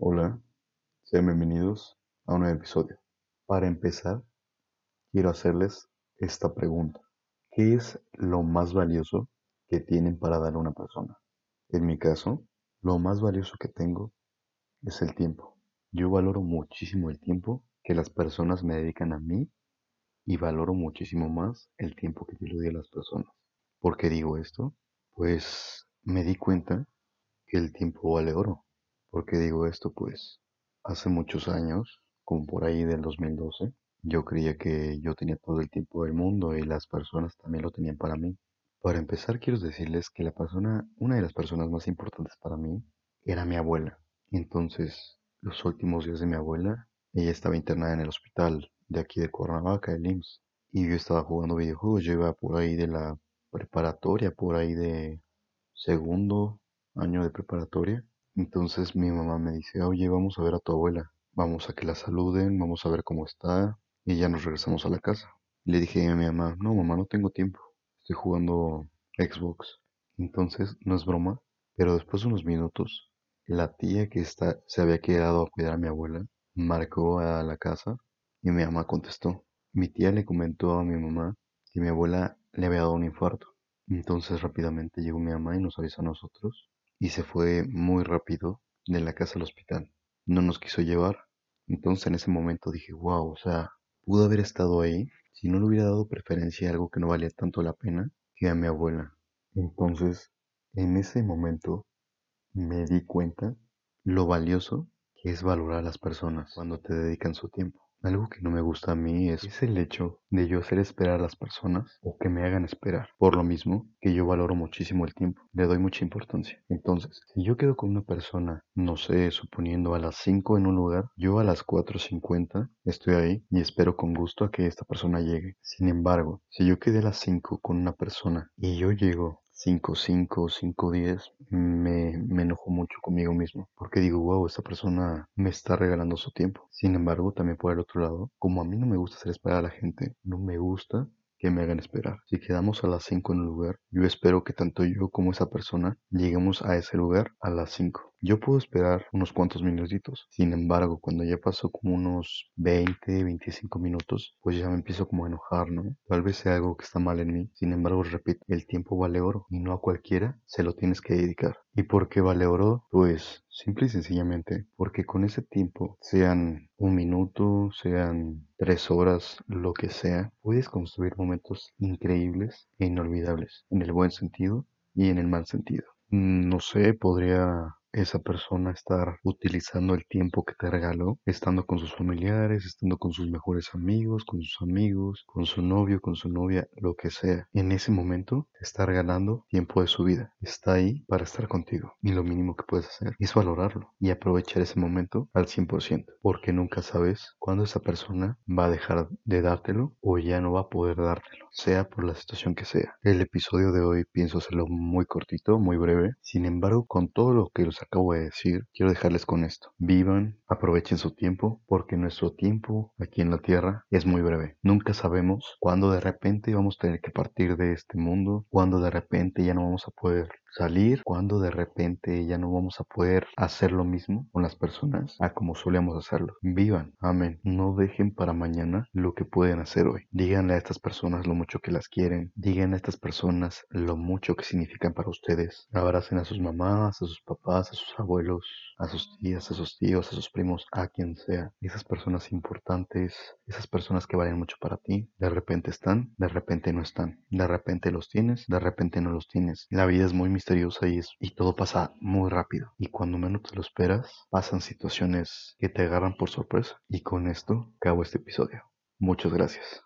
Hola, sean bienvenidos a un nuevo episodio. Para empezar, quiero hacerles esta pregunta. ¿Qué es lo más valioso que tienen para dar a una persona? En mi caso, lo más valioso que tengo es el tiempo. Yo valoro muchísimo el tiempo que las personas me dedican a mí y valoro muchísimo más el tiempo que yo le doy a las personas. ¿Por qué digo esto? Pues me di cuenta que el tiempo vale oro. ¿Por qué digo esto? Pues hace muchos años, como por ahí del 2012, yo creía que yo tenía todo el tiempo del mundo y las personas también lo tenían para mí. Para empezar, quiero decirles que la persona, una de las personas más importantes para mí era mi abuela. Entonces, los últimos días de mi abuela, ella estaba internada en el hospital de aquí de Cuernavaca, el IMSS, y yo estaba jugando videojuegos, yo iba por ahí de la preparatoria, por ahí de segundo año de preparatoria. Entonces mi mamá me dice, oye, vamos a ver a tu abuela, vamos a que la saluden, vamos a ver cómo está, y ya nos regresamos a la casa. Le dije a mi mamá, no, mamá, no tengo tiempo, estoy jugando Xbox. Entonces, no es broma, pero después de unos minutos, la tía que está, se había quedado a cuidar a mi abuela marcó a la casa y mi mamá contestó. Mi tía le comentó a mi mamá que mi abuela le había dado un infarto. Entonces rápidamente llegó mi mamá y nos avisó a nosotros y se fue muy rápido de la casa al hospital. No nos quiso llevar. Entonces en ese momento dije, wow, o sea, pudo haber estado ahí si no le hubiera dado preferencia a algo que no valía tanto la pena que a mi abuela. Entonces, en ese momento me di cuenta lo valioso que es valorar a las personas cuando te dedican su tiempo. Algo que no me gusta a mí es, es, el hecho de yo hacer esperar a las personas o que me hagan esperar. Por lo mismo que yo valoro muchísimo el tiempo, le doy mucha importancia. Entonces, si yo quedo con una persona, no sé, suponiendo a las 5 en un lugar, yo a las 4.50 estoy ahí y espero con gusto a que esta persona llegue. Sin embargo, si yo quedé a las 5 con una persona y yo llego 5, 5, 5, 10, me, me enojo mucho conmigo mismo. Porque digo, wow, esta persona me está regalando su tiempo. Sin embargo, también por el otro lado, como a mí no me gusta hacer esperar a la gente, no me gusta que me hagan esperar. Si quedamos a las 5 en un lugar, yo espero que tanto yo como esa persona lleguemos a ese lugar a las 5. Yo puedo esperar unos cuantos minutitos. Sin embargo, cuando ya pasó como unos 20, 25 minutos, pues ya me empiezo como a enojar, ¿no? Tal vez sea algo que está mal en mí. Sin embargo, repito, el tiempo vale oro y no a cualquiera se lo tienes que dedicar. ¿Y por qué vale oro? Pues simple y sencillamente porque con ese tiempo, sean un minuto, sean tres horas, lo que sea, puedes construir momentos increíbles e inolvidables, en el buen sentido y en el mal sentido. No sé, podría esa persona estar utilizando el tiempo que te regaló, estando con sus familiares, estando con sus mejores amigos, con sus amigos, con su novio, con su novia, lo que sea. En ese momento te está regalando tiempo de su vida. Está ahí para estar contigo. Y lo mínimo que puedes hacer es valorarlo y aprovechar ese momento al 100%. Porque nunca sabes cuándo esa persona va a dejar de dártelo o ya no va a poder dártelo, sea por la situación que sea. El episodio de hoy pienso hacerlo muy cortito, muy breve. Sin embargo, con todo lo que los acabo de decir, quiero dejarles con esto. Vivan, aprovechen su tiempo, porque nuestro tiempo aquí en la Tierra es muy breve. Nunca sabemos cuándo de repente vamos a tener que partir de este mundo, cuándo de repente ya no vamos a poder salir, cuando de repente ya no vamos a poder hacer lo mismo con las personas a como solíamos hacerlo. Vivan, amén. No dejen para mañana lo que pueden hacer hoy. Díganle a estas personas lo mucho que las quieren. Digan a estas personas lo mucho que significan para ustedes. Abracen a sus mamás, a sus papás, a sus abuelos, a sus tías, a sus tíos, a sus primos, a quien sea. Esas personas importantes, esas personas que valen mucho para ti, de repente están, de repente no están. De repente los tienes, de repente no los tienes. La vida es muy misteriosa y, es, y todo pasa muy rápido. Y cuando menos te lo esperas, pasan situaciones que te agarran por sorpresa. Y con esto acabo este episodio. Muchas gracias.